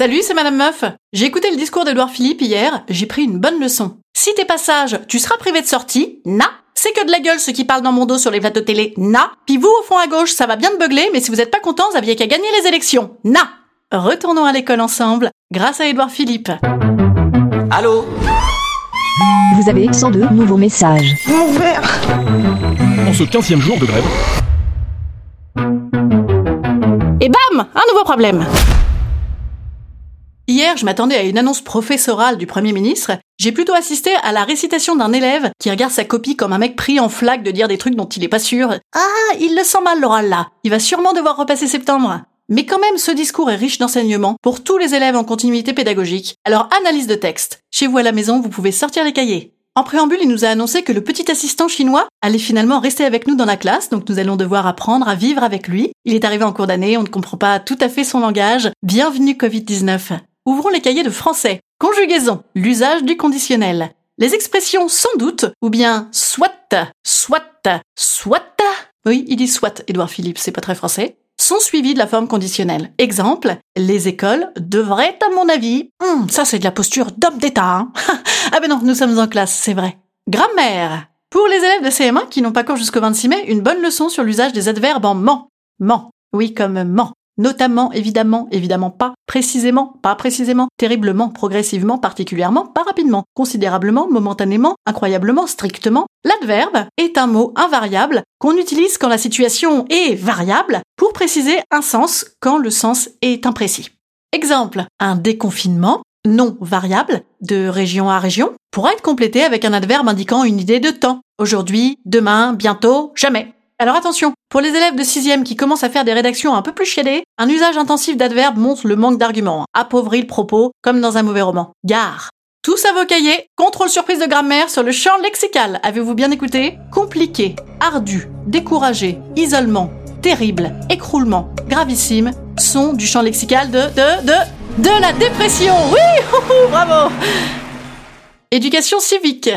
Salut, c'est Madame Meuf. J'ai écouté le discours d'Edouard Philippe hier, j'ai pris une bonne leçon. Si t'es pas sage, tu seras privé de sortie. Na. C'est que de la gueule ceux qui parlent dans mon dos sur les plateaux télé. Na. Puis vous, au fond à gauche, ça va bien de beugler, mais si vous êtes pas content, vous aviez qu'à gagner les élections. Na. Retournons à l'école ensemble, grâce à Edouard Philippe. Allô Vous avez 102 nouveaux messages. En ce 15 jour de grève, Et bam Un nouveau problème Hier, je m'attendais à une annonce professorale du Premier ministre. J'ai plutôt assisté à la récitation d'un élève qui regarde sa copie comme un mec pris en flaque de dire des trucs dont il est pas sûr. Ah, il le sent mal l'oral là. Il va sûrement devoir repasser septembre. Mais quand même, ce discours est riche d'enseignements pour tous les élèves en continuité pédagogique. Alors, analyse de texte. Chez vous à la maison, vous pouvez sortir les cahiers. En préambule, il nous a annoncé que le petit assistant chinois allait finalement rester avec nous dans la classe, donc nous allons devoir apprendre à vivre avec lui. Il est arrivé en cours d'année, on ne comprend pas tout à fait son langage. Bienvenue Covid-19. Ouvrons les cahiers de français. Conjugaison, l'usage du conditionnel. Les expressions sans doute, ou bien soit, soit, soit. Oui, il dit soit, Édouard Philippe, c'est pas très français sont suivies de la forme conditionnelle. Exemple, les écoles devraient, à mon avis, Hum, ça c'est de la posture d'homme d'État. Hein. ah ben non, nous sommes en classe, c'est vrai. Grammaire. Pour les élèves de CM1 qui n'ont pas cours jusqu'au 26 mai, une bonne leçon sur l'usage des adverbes en ment. Ment. Oui, comme ment. Notamment, évidemment, évidemment pas, précisément, pas précisément, terriblement, progressivement, particulièrement, pas rapidement, considérablement, momentanément, incroyablement, strictement. L'adverbe est un mot invariable qu'on utilise quand la situation est variable pour préciser un sens quand le sens est imprécis. Exemple, un déconfinement non variable de région à région pourra être complété avec un adverbe indiquant une idée de temps. Aujourd'hui, demain, bientôt, jamais. Alors attention, pour les élèves de 6 qui commencent à faire des rédactions un peu plus chiadées, un usage intensif d'adverbes montre le manque d'arguments, appauvrit le propos, comme dans un mauvais roman. Gare Tous à vos cahiers, contrôle surprise de grammaire sur le champ lexical. Avez-vous bien écouté? Compliqué, ardu, découragé, isolement, terrible, écroulement, gravissime, sont du champ lexical de, de, de, de la dépression. Oui, bravo Éducation civique.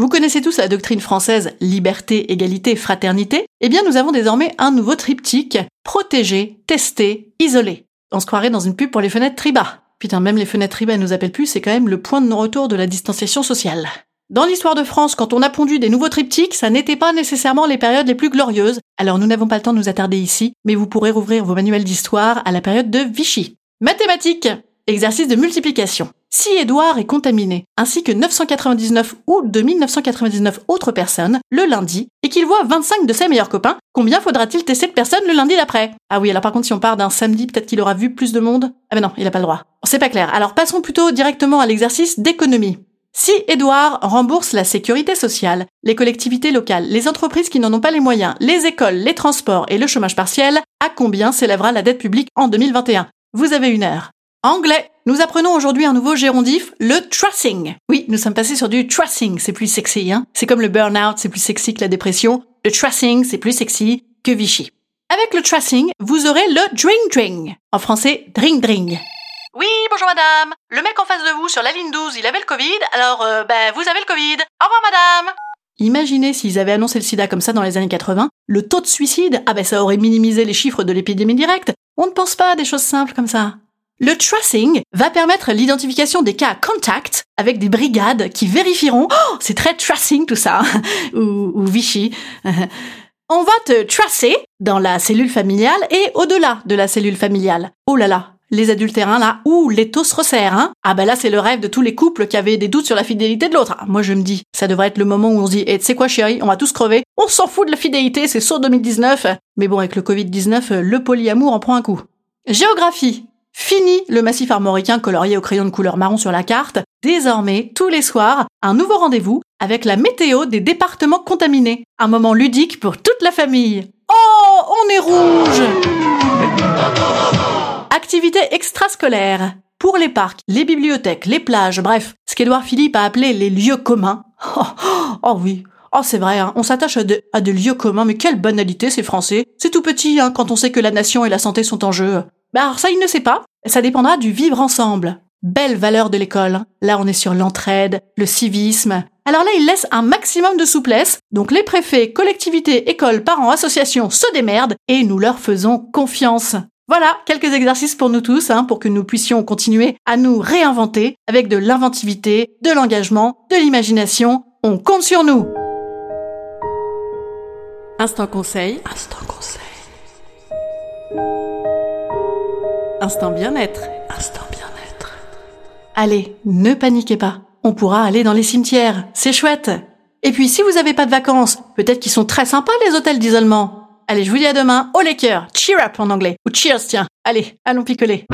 Vous connaissez tous la doctrine française liberté, égalité, fraternité Eh bien, nous avons désormais un nouveau triptyque protéger, tester, isoler. On se croirait dans une pub pour les fenêtres Triba. Putain, même les fenêtres Triba nous appellent plus, c'est quand même le point de non-retour de la distanciation sociale. Dans l'histoire de France, quand on a pondu des nouveaux triptyques, ça n'était pas nécessairement les périodes les plus glorieuses. Alors nous n'avons pas le temps de nous attarder ici, mais vous pourrez rouvrir vos manuels d'histoire à la période de Vichy. Mathématiques Exercice de multiplication. Si Édouard est contaminé, ainsi que 999 ou 2999 autres personnes, le lundi, et qu'il voit 25 de ses meilleurs copains, combien faudra-t-il tester de personnes le lundi d'après? Ah oui, alors par contre, si on part d'un samedi, peut-être qu'il aura vu plus de monde? Ah ben non, il a pas le droit. C'est pas clair. Alors passons plutôt directement à l'exercice d'économie. Si Édouard rembourse la sécurité sociale, les collectivités locales, les entreprises qui n'en ont pas les moyens, les écoles, les transports et le chômage partiel, à combien s'élèvera la dette publique en 2021 Vous avez une heure. Anglais. Nous apprenons aujourd'hui un nouveau gérondif, le tracing. Oui, nous sommes passés sur du tracing, c'est plus sexy, hein. C'est comme le burn-out, c'est plus sexy que la dépression. Le tracing, c'est plus sexy que Vichy. Avec le tracing, vous aurez le drink drink. En français, drink drink. Oui, bonjour madame. Le mec en face de vous sur la ligne 12, il avait le Covid, alors euh, ben vous avez le Covid. Au revoir madame. Imaginez s'ils avaient annoncé le sida comme ça dans les années 80, le taux de suicide, ah ben ça aurait minimisé les chiffres de l'épidémie directe. On ne pense pas à des choses simples comme ça. Le tracing va permettre l'identification des cas contact avec des brigades qui vérifieront oh, c'est très tracing tout ça ou, ou Vichy On va te tracer dans la cellule familiale et au-delà de la cellule familiale. Oh là là, les adultérins là, ouh, les taux se resserrent, hein. Ah bah là, c'est le rêve de tous les couples qui avaient des doutes sur la fidélité de l'autre. Moi, je me dis, ça devrait être le moment où on se dit, et eh, tu sais quoi, chérie, on va tous crever. On s'en fout de la fidélité, c'est saut 2019. Mais bon, avec le Covid-19, le polyamour en prend un coup. Géographie. Fini le massif armoricain colorié au crayon de couleur marron sur la carte. Désormais, tous les soirs, un nouveau rendez-vous avec la météo des départements contaminés. Un moment ludique pour toute la famille. Oh, on est rouge Activité extrascolaire. Pour les parcs, les bibliothèques, les plages, bref, ce qu'Edouard Philippe a appelé les lieux communs. Oh, oh oui, Oh, c'est vrai, hein, on s'attache à, des lieux communs, mais quelle banalité, ces Français. C'est tout petit, hein, quand on sait que la nation et la santé sont en jeu. Bah alors ça, il ne sait pas. Ça dépendra du vivre ensemble. Belle valeur de l'école. Là, on est sur l'entraide, le civisme. Alors là, il laisse un maximum de souplesse. Donc les préfets, collectivités, écoles, parents, associations se démerdent et nous leur faisons confiance. Voilà, quelques exercices pour nous tous, hein, pour que nous puissions continuer à nous réinventer avec de l'inventivité, de l'engagement, de l'imagination. On compte sur nous. Instant conseil. Instant conseil. Instant bien-être. Instant bien-être. Allez, ne paniquez pas. On pourra aller dans les cimetières. C'est chouette. Et puis, si vous n'avez pas de vacances, peut-être qu'ils sont très sympas les hôtels d'isolement. Allez, je vous dis à demain. Au les cœurs. Cheer up en anglais. Ou cheers, tiens. Allez, allons picoler.